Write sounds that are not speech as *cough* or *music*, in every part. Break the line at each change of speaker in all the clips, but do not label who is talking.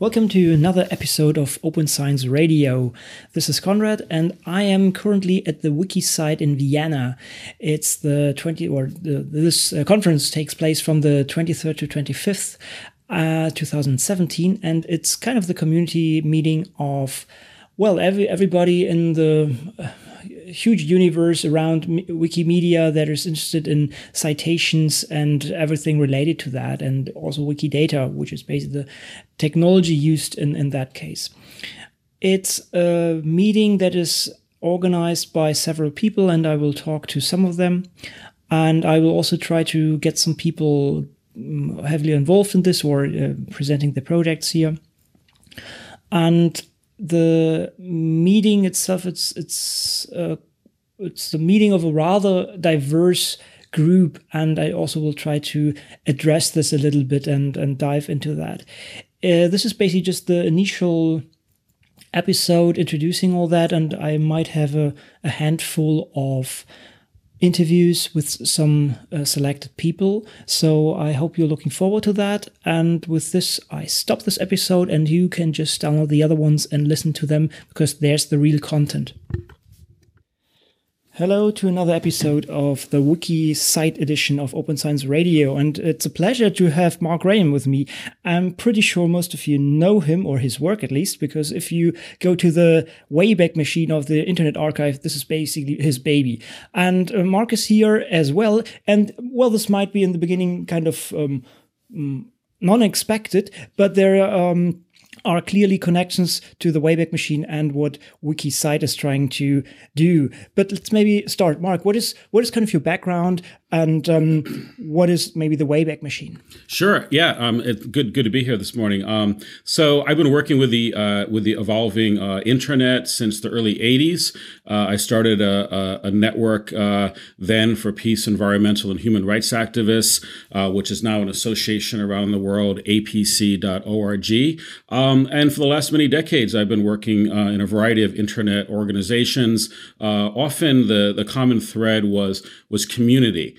Welcome to another episode of Open Science Radio. This is Conrad, and I am currently at the WikiCite in Vienna. It's the 20 or the, this uh, conference takes place from the 23rd to 25th, uh, 2017, and it's kind of the community meeting of well, every everybody in the huge universe around Wikimedia that is interested in citations and everything related to that, and also Wikidata, which is basically the technology used in, in that case. It's a meeting that is organized by several people, and I will talk to some of them. And I will also try to get some people mm, heavily involved in this or uh, presenting the projects here. And the meeting itself, it's it's uh, it's the meeting of a rather diverse group, and I also will try to address this a little bit and and dive into that. Uh, this is basically just the initial episode introducing all that, and I might have a, a handful of interviews with some uh, selected people. So I hope you're looking forward to that. And with this, I stop this episode, and you can just download the other ones and listen to them because there's the real content. Hello to another episode of the WikiCite edition of Open Science Radio, and it's a pleasure to have Mark Graham with me. I'm pretty sure most of you know him or his work at least, because if you go to the Wayback Machine of the Internet Archive, this is basically his baby. And uh, Mark is here as well, and well, this might be in the beginning kind of um, mm, non-expected, but there are. Um, are clearly connections to the Wayback Machine and what WikiCite is trying to do. But let's maybe start. Mark, what is what is kind of your background and um, what is maybe the Wayback Machine?
Sure. Yeah. Um, it's good. Good to be here this morning. Um, so I've been working with the uh, with the evolving uh, intranet since the early '80s. Uh, I started a, a, a network uh, then for peace, environmental, and human rights activists, uh, which is now an association around the world, APC.org. Um, and for the last many decades, I've been working uh, in a variety of intranet organizations. often, the the common thread was was community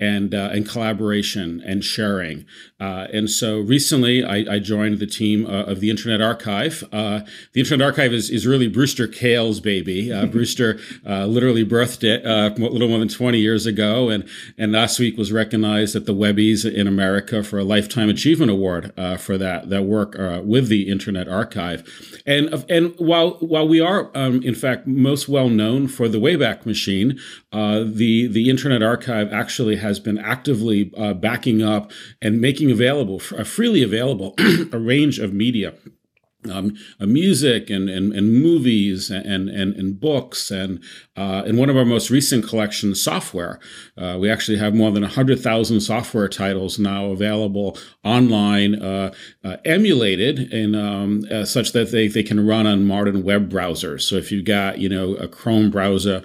and uh, and collaboration and sharing. Uh, and so recently, I, I, joined the team uh, of the Internet Archive. Uh, the Internet Archive is, is really Brewster Kahle's baby. Uh, *laughs* Brewster uh, literally birthed it a little more than 20 years ago, and and last week was recognized at the Webbies in America for a Lifetime Achievement Award for that that work with the Internet Archive. And and while while we are um, in fact most well known for the Wayback Machine, the the Internet Archive actually has has been actively uh, backing up and making available, uh, freely available, *clears throat* a range of media um, uh, music and, and, and movies and, and, and books and uh, in one of our most recent collections, software. Uh, we actually have more than 100,000 software titles now available online, uh, uh emulated in um, uh, such that they, they can run on modern web browsers. So if you've got you know a Chrome browser,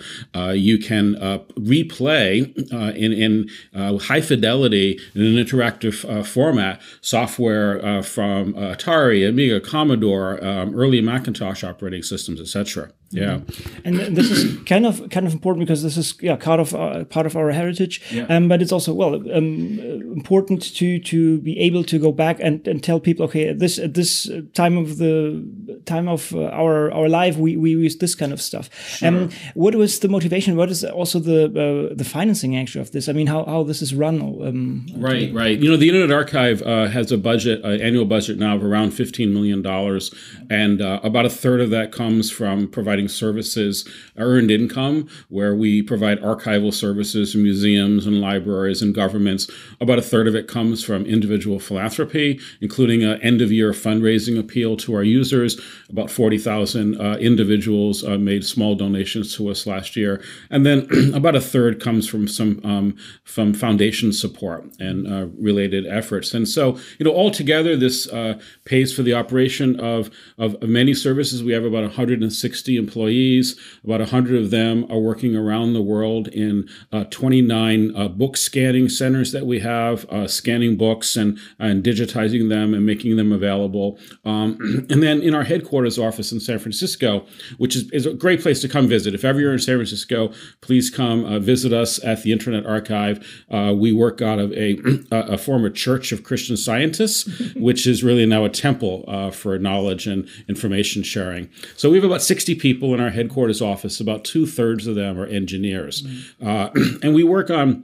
you can replay in, in high fidelity in an interactive format software from Atari, Amiga, Commodore um, early Macintosh operating systems, etc. Yeah,
mm-hmm. and this is kind of kind of important because this is yeah part of uh, part of our heritage. Yeah. Um, but it's also well um, important to to be able to go back and, and tell people okay at this at this time of the time of uh, our our life we, we use this kind of stuff. Sure. Um, what was the motivation? What is also the uh, the financing actually of this? I mean, how, how this is run? Um,
right, right. You know, the Internet Archive uh, has a budget, uh, annual budget now of around fifteen million dollars, and uh, about a third of that comes from providing providing services earned income, where we provide archival services to museums and libraries and governments. About a third of it comes from individual philanthropy, including an end of year fundraising appeal to our users. About 40,000 uh, individuals uh, made small donations to us last year. And then *clears throat* about a third comes from some um, from foundation support and uh, related efforts. And so, you know, altogether, this uh, pays for the operation of, of, of many services. We have about 160 employees. About 100 of them are working around the world in uh, 29 uh, book scanning centers that we have, uh, scanning books and, and digitizing them and making them available. Um, *clears throat* and then in our headquarters office in San Francisco, which is, is a great place to come visit. If ever you're in San Francisco, please come uh, visit us at the Internet Archive. Uh, we work out of a, *clears throat* a former Church of Christian Scientists, *laughs* which is really now a temple uh, for knowledge and information sharing. So we have about 60 people in our headquarters office. About two thirds of them are engineers. Mm-hmm. *clears throat* and we work on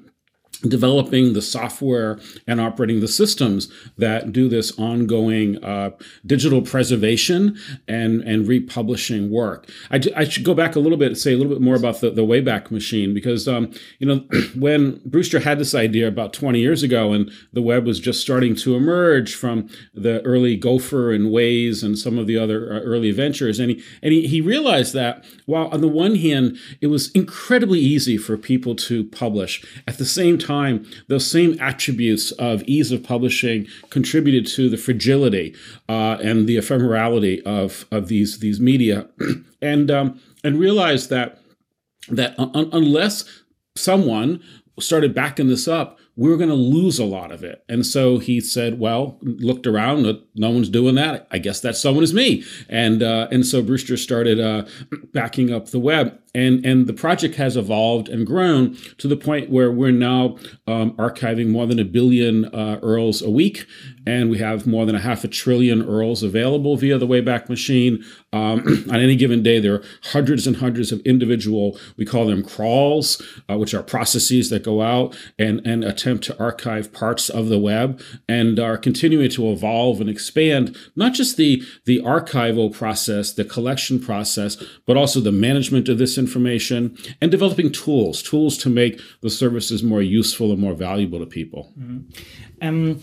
developing the software and operating the systems that do this ongoing uh, digital preservation and and republishing work. I, I, should go back a little bit and say a little bit more about the, the Wayback Machine because um, you know *clears throat* when Brewster had this idea about 20 years ago and the web was just starting to emerge from the early Gopher and WAIS and some of the other uh, early ventures and he and he, he realized that while on the one hand it was incredibly easy for people to publish at the same time time, those same attributes of ease of publishing contributed to the fragility uh, and the ephemerality of, of these, these media, *clears throat* and, um, and realized that, that un- unless someone started backing this up, we were going to lose a lot of it. And so he said, well, looked around, no one's doing that. I guess that someone is me. And, uh, and so Brewster started uh, *clears throat* backing up the web and and the project has evolved and grown to the point where we're now um, archiving more than a billion uh, URLs a week, and we have more than a half a trillion URLs available via the Wayback Machine. Um, *clears throat* on any given day, there are hundreds and hundreds of individual, we call them crawls, uh, which are processes that go out and and attempt to archive parts of the web, and are continuing to evolve and expand not just the the archival process, the collection process, but also the management of this information and developing tools, tools to make the services more useful and more valuable to people. Mm-hmm.
Um,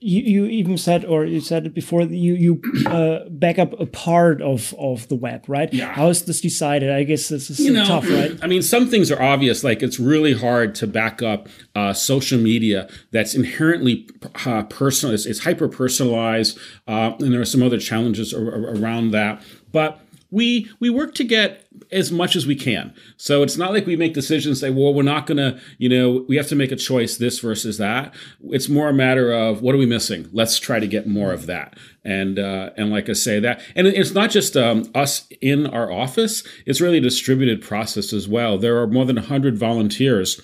you, you even said, or you said it before, you you uh, back up a part of of the web, right?
Yeah.
How is this decided? I guess this is you know, tough, right?
I mean, some things are obvious. Like it's really hard to back up uh, social media that's inherently uh, personal. It's, it's hyper personalized, uh, and there are some other challenges around that. But we we work to get as much as we can. So it's not like we make decisions say, well, we're not to, you know, we have to make a choice this versus that. It's more a matter of what are we missing? Let's try to get more of that. And uh, and like I say that, and it's not just um, us in our office. It's really a distributed process as well. There are more than 100 volunteers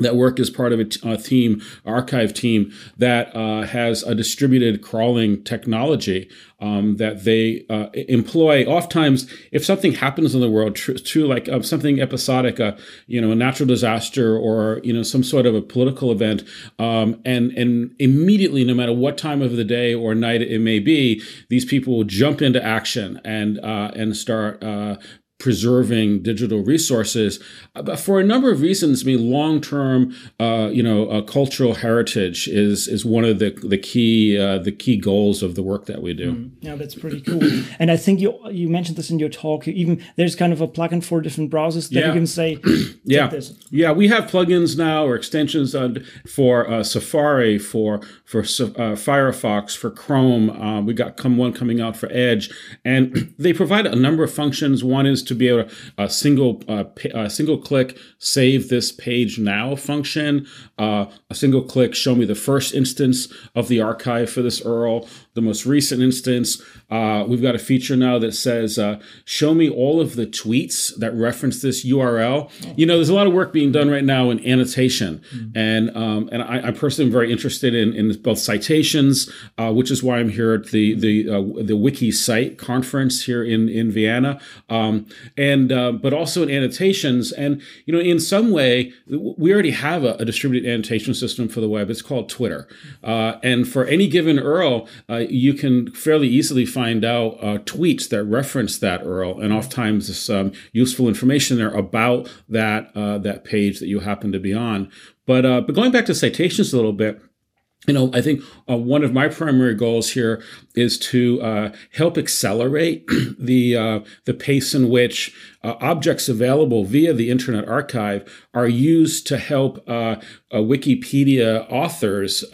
that work as part of a, t- a team, archive team that uh, has a distributed crawling technology um, that they uh, employ. Oftentimes, if something happens in the world, true, true like uh, something episodic, uh, you know, a natural disaster or you know some sort of a political event, um, and and immediately, no matter what time of the day or night it may be, these people will jump into action and uh, and start uh, preserving digital resources, uh, but for a number of reasons. I mean, long term, uh, you know, uh, cultural heritage is is one of the the key uh, the key goals of the work that we do. Mm,
yeah, that's pretty cool. and I think you you mentioned this in your talk. You even there's kind of a plugin for different browsers that yeah. you can say, *clears throat*
yeah, this. yeah, we have plugins now or extensions for uh, Safari, for for uh, Firefox, for Chrome. we got come one coming out for Edge, and *clears throat* they provide a number of functions. One is to be able to a single uh, a single click save this page now function, uh, a single click show me the first instance of the archive for this URL, the most recent instance. Uh, we've got a feature now that says uh, show me all of the tweets that reference this URL. You know, there's a lot of work being done right now in annotation, mm-hmm. and um, and I, I, personally am very interested in, in both citations, uh, which is why I'm here at the the uh, the WikiCite conference here in in Vienna. Um, and uh, but also in annotations. And you know, in some way, we already have a, a distributed annotation system for the web. It's called Twitter, uh, and for any given URL, uh, you can fairly easily find out uh, tweets that reference that URL, and oftentimes there's some useful information there about that uh, that page that you happen to be on. But but going back to citations a little bit you know, I think uh, one of my primary goals here is to uh, help accelerate *clears throat* the uh, the pace in which uh, objects available via the Internet Archive are used to help uh, uh, Wikipedia authors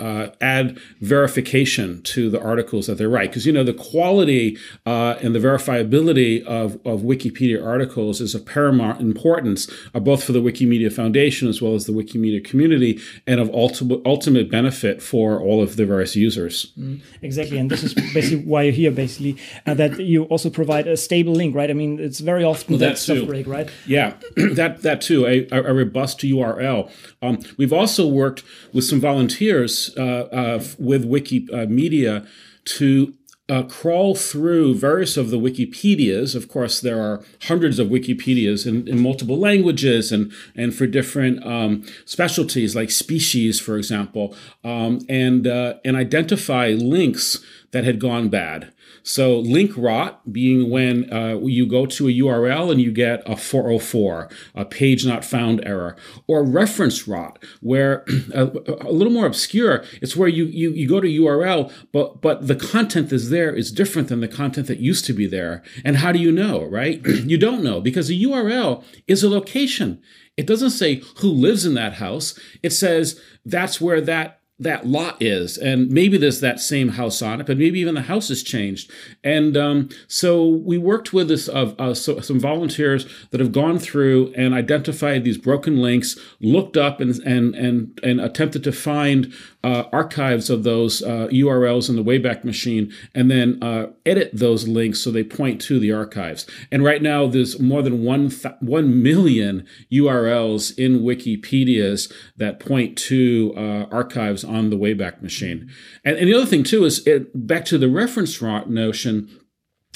add verification to the articles that they write. Because you know the quality and the verifiability of, of Wikipedia articles is of paramount importance, both for the Wikimedia Foundation as well as the Wikimedia community, and of ultimate ultimate benefit for all of the various users.
Mm, exactly, and this is basically why you're here, basically, uh, that you also provide a stable link, right? I mean, it's very often well, that stuff break, right?
Yeah, *clears throat* that that too, a, a robust URL. Um, we've also worked with some volunteers uh, uh, with Wikimedia to uh, crawl through various of the Wikipedias. Of course, there are hundreds of Wikipedias in, in multiple languages and, and for different um, specialties like species, for example, um, and, uh, and identify links that had gone bad. So link rot being when uh, you go to a URL and you get a 404, a page not found error, or reference rot, where *clears throat* a, a, little more obscure, it's where you, you, you go to URL, but, but the content is there is different than the content that used to be there. And how do you know, right? *clears throat* you don't know because a URL is a location. It doesn't say who lives in that house. It says that's where that that lot is. And maybe there's that same house on it but maybe even the house has changed. And um, so we worked with this uh, uh, so, some volunteers that have gone through and identified these broken links looked up and and and, and attempted to find uh, archives of those uh, urls in the wayback machine and then uh, edit those links so they point to the archives. And right now there's more than one th- 1 million urls in wikipedias that point to uh, archives on the Wayback Machine. And, and the other thing too is it, back to the reference rot notion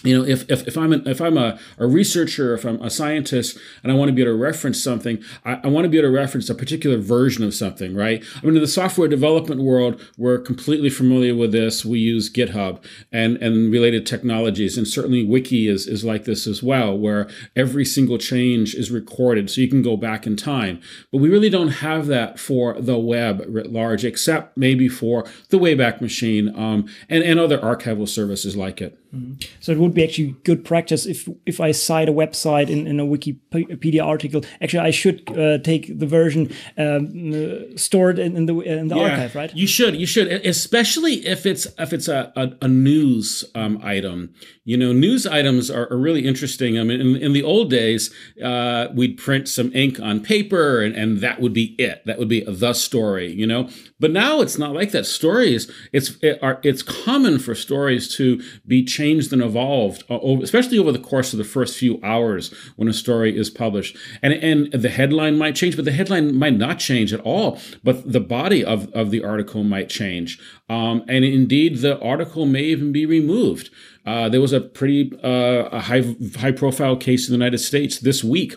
you know, if, if, if I'm, an, if I'm a, a researcher, if I'm a scientist and I want to be able to reference something, I, I want to be able to reference a particular version of something, right? I mean, in the software development world, we're completely familiar with this. We use GitHub and, and related technologies. And certainly Wiki is, is like this as well, where every single change is recorded so you can go back in time. But we really don't have that for the web writ large, except maybe for the Wayback Machine um, and, and other archival services like it.
Mm-hmm. So it would be actually good practice if if I cite a website in, in a Wikipedia article. Actually, I should uh, take the version um, uh, stored in, in, the in the yeah, archive, right?
You should. You should, especially if it's if it's a a, a news um, item. You know, news items are, are, really interesting. I mean, in, in the old days, uh, we'd print some ink on paper, and, and that would be it. That would be the story. You know, but now it's not like that. Stories, it's it are, it's common for stories to be changed and evolved, uh, especially over the course of the first few hours when a story is published. And and the headline might change, but the headline might not change at all. But the body of of the article might change, um, and indeed the article may even be removed. Uh, there was a pretty uh, a high high profile case in the United States this week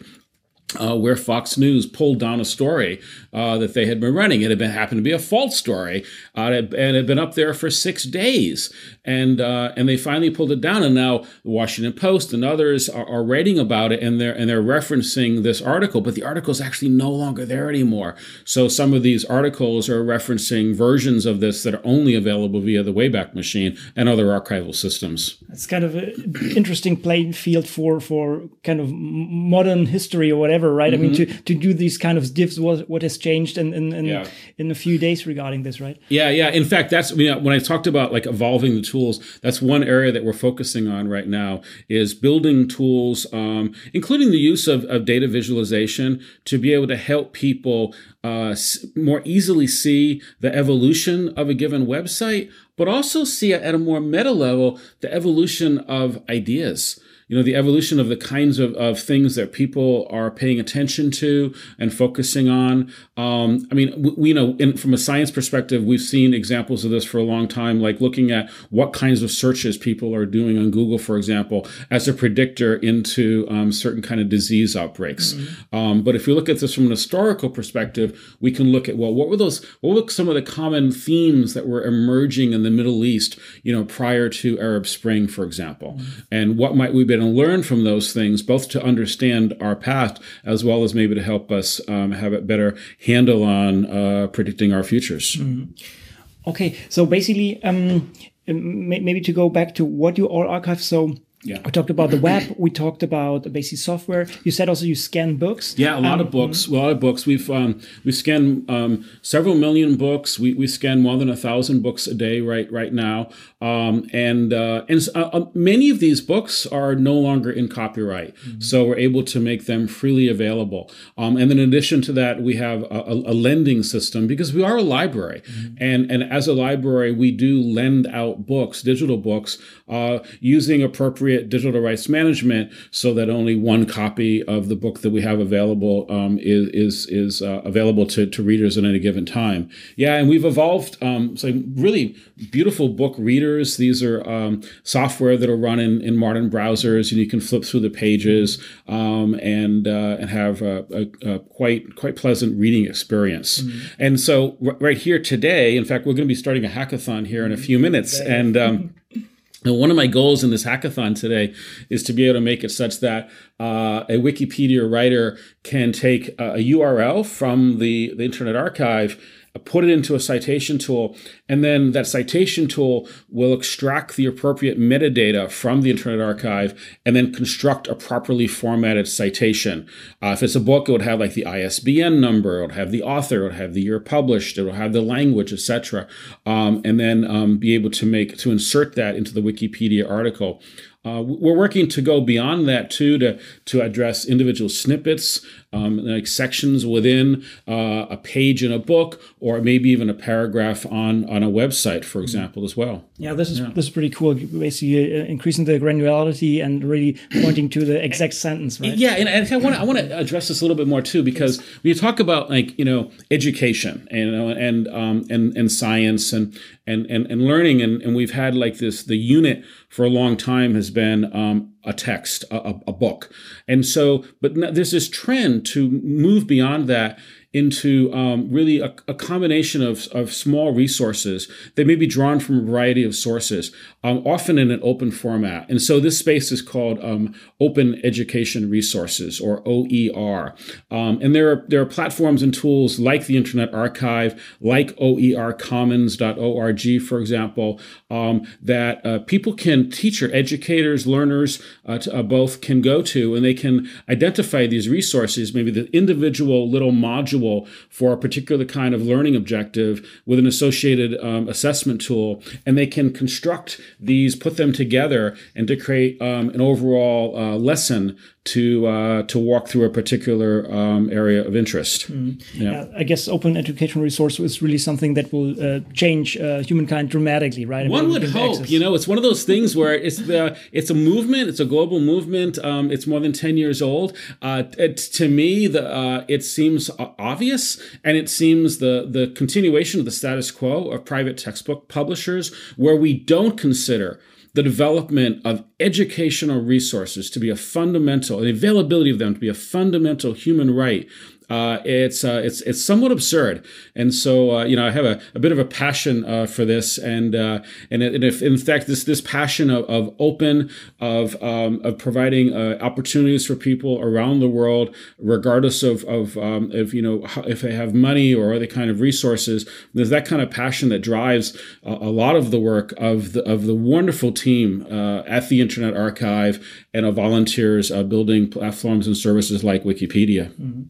uh, where Fox News pulled down a story uh, that they had been running. It had been happened to be a false story, uh, and it had been up there for six days, and uh, and they finally pulled it down. And now the Washington Post and others are, are, writing about it, and they're and they're referencing this article, but the article is actually no longer there anymore. So some of these articles are referencing versions of this that are only available via the Wayback Machine and other archival systems.
It's kind of an interesting playing field for for kind of modern history or whatever right? Mm-hmm. I mean, mm-hmm. to, to do these kind of diffs, what, what has changed in in, in, yeah. in, a few days regarding this, right?
Yeah, yeah. In fact, that's you know, when I talked about like evolving the tools, that's one area that we're focusing on right now is building tools, um, including the use of, of data visualization to be able to help people uh, more easily see the evolution of a given website, but also see at a more meta level the evolution of ideas. You know the evolution of the kinds of, of things that people are paying attention to and focusing on. Um, i mean we, we you know in, from a science perspective we've seen examples of this for a long time like looking at what kinds of searches people are doing on google for example as a predictor into um, certain kind of disease outbreaks. Mm-hmm. um, but if you look at this from an historical perspective we can look at well what were those what were some of the common themes that were emerging in the middle east you know prior to arab spring for example mm-hmm. and what might we be able to learn from those things, both to understand our past as well as maybe to help us um, have a better handle on uh, predicting our futures.
Mm-hmm. Okay, so basically, um, maybe to go back to what you all archive. So yeah. We talked about the web. We talked about basic software. You said also you scan books.
Yeah, a lot um, of books. A lot of books. We've um, we scan um, several million books. We, we scan more than a thousand books a day right right now. Um, and uh, and uh, uh, many of these books are no longer in copyright, mm-hmm. so we're able to make them freely available. Um, and then in addition to that, we have a, a lending system because we are a library, mm-hmm. and and as a library, we do lend out books, digital books, uh, using appropriate digital rights management so that only one copy of the book that we have available um, is is, is uh, available to, to readers at any given time. Yeah, and we've evolved um, so really beautiful book readers. These are um, software that are run in, in modern browsers, and you can flip through the pages um, and uh, and have a, a, a, quite quite pleasant reading experience. Mm-hmm. And so r- right here today, in fact, we're going to be starting a hackathon here in a few minutes, and um, *laughs* and one of my goals in this hackathon today is to be able to make it such that uh, a Wikipedia writer can take a, a URL from the, the Internet Archive put it into a citation tool, and then that citation tool will extract the appropriate metadata from the Internet Archive and then construct a properly formatted citation. Uh, if it's a book, it would have like the ISBN number, it would have the author, it would have the year published, it will have the language, etc., um, and then um, be able to make to insert that into the Wikipedia article. Uh, we're working to go beyond that too to to address individual snippets, um, like sections within uh, a page in a book, or maybe even a paragraph on on a website, for example, as well.
Yeah, this is yeah. this is pretty cool. Basically, uh, increasing the granularity and really pointing to the exact sentence, right?
Yeah, and, and I want to I want to address this a little bit more too because when you talk about like you know education and know, and um, and and science and and and, and learning, and, and we've had like this the unit for a long time has been um, a text, a, a, book. And so, but there's this trend to move beyond that into um, really a, a, combination of, of small resources that may be drawn from a variety of sources, um, often in an open format. And so this space is called um, Open Education Resources, or OER. Um, and there are, there are platforms and tools like the Internet Archive, like OERcommons.org, for example, um, that uh, people can, teacher, educators, learners uh, to, uh, both can go to, and they can identify these resources, maybe the individual little module for a particular kind of learning objective with an associated um, assessment tool, and they can construct these, put them together, and to create um, an overall uh, lesson to uh, to walk through a particular um, area of interest.
Mm. Yeah. I guess open education resource is really something that will uh, change uh, humankind dramatically, right?
One would hope. Access. You know, it's one of those things where it's the it's a movement. It's a global movement. Um, it's more than ten years old. Uh, it, to me, the uh, it seems obvious, and it seems the the continuation of the status quo of private textbook publishers, where we don't consider the development of educational resources to be a fundamental, the availability of them to be a fundamental human right uh, it's uh, it's it's somewhat absurd. And so uh, you know I have a, a bit of a passion uh, for this, and uh, and, and if in fact this this passion of, of open of um, of providing uh, opportunities for people around the world, regardless of of um, if you know if they have money or other kind of resources, there's that kind of passion that drives a, a lot of the work of the of the wonderful team at the Internet Archive and of volunteers building platforms and services like Wikipedia.
Mm-hmm.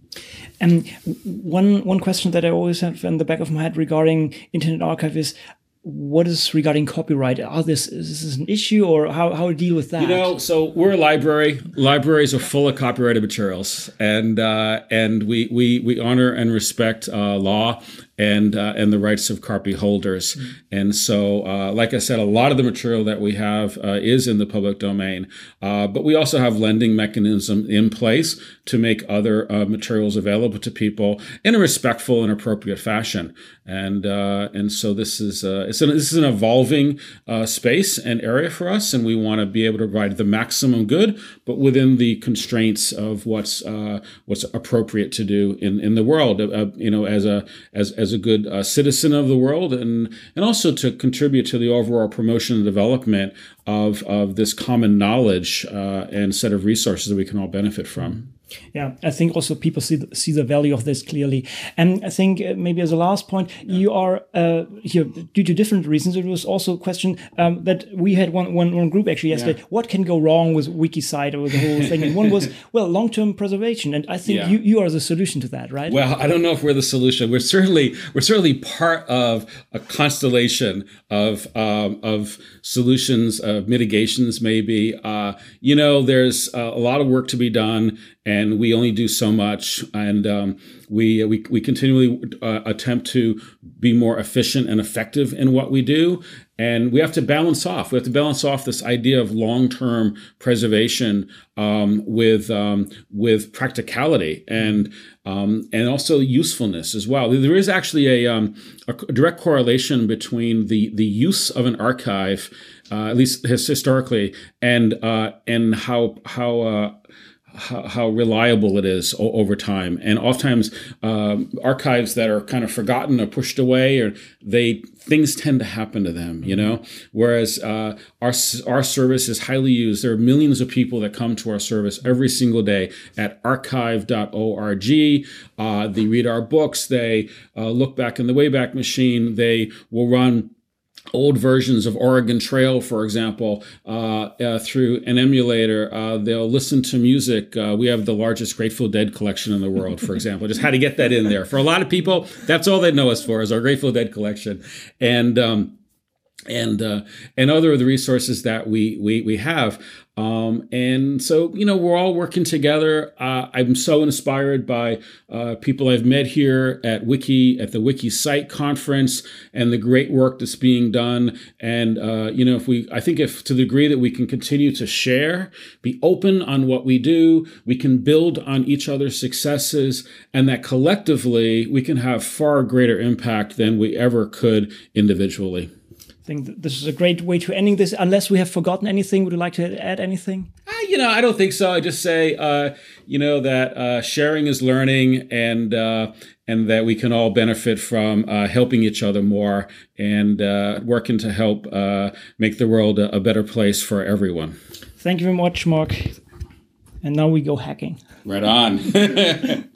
And one one question that I always have in the back of my head regarding Internet Archive is what is regarding copyright? Are this is this an issue or how how deal with that?
You know, so we're a library. Libraries are full of copyrighted materials, and uh, and we we we honor and respect uh, law and uh, and the rights of copy holders. Mm-hmm. And so, uh, like I said, a lot of the material that we have uh, is in the public domain, uh, but we also have lending mechanism in place to make other uh, materials available to people in a respectful and appropriate fashion. And uh, and so this is it's an, this is an evolving space and area for us, and we want to be able to provide the maximum good, but within the constraints of what's what's appropriate to do in in the world. you know, as a as as a good uh, citizen of the world and and also to contribute to the overall promotion and development of of this common knowledge uh, and set of resources that we can all benefit from.
Yeah, I think also people see the, see the value of this clearly, and I think uh, maybe as a last point, yeah. you are uh, here due to different reasons. It was also a question um, that we had one, one, one group actually yesterday. Yeah. What can go wrong with WikiCite or the whole thing? And one was *laughs* well, long term preservation, and I think yeah. you, you are the solution to that, right?
Well, I don't know if we're the solution. We're certainly we're certainly part of a constellation of um, of solutions, of mitigations, maybe. Uh, you know, there's a lot of work to be done and we only do so much. And um, we, we we continually uh, attempt to be more efficient and effective in what we do. And we have to balance off. We have to balance off this idea of long-term preservation um, with um, with practicality and um, and also usefulness as well. There is actually a, um, a direct correlation between the the use of an archive uh, at least historically and uh, and how how uh, how, how, reliable it is o- over time. And oftentimes, um, archives that are kind of forgotten or pushed away, or they things tend to happen to them, you know. Whereas uh, our our service is highly used. There are millions of people that come to our service every single day at archive.org. Uh, they read our books. They uh, look back in the Wayback Machine. They will run old versions of Oregon Trail, for example, uh, uh, through an emulator. Uh, they'll listen to music. Uh, we have the largest Grateful Dead collection in the world, for example. Just how to get that in there. For a lot of people, that's all they know us for is our Grateful Dead collection, and um, and uh, and other of the resources that we we we have. Um, and so, you know, we're all working together. Uh, I'm so inspired by uh, people I've met here at Wiki, at the WikiCite conference, and the great work that's being done. And, uh, you know, if we, I think if to the degree that we can continue to share, be open on what we do, we can build on each other's successes, and that collectively we can have far greater impact than we ever could individually.
I think this is a great way to ending this. Unless we have forgotten anything, would you like to add anything?
Uh, you know, I don't think so. I just say, uh, you know, that uh, sharing is learning, and uh, and that we can all benefit from uh, helping each other more and uh, working to help make the world a, a better place for everyone.
Thank you very much, Mark. And now we go hacking.
Right on. *laughs*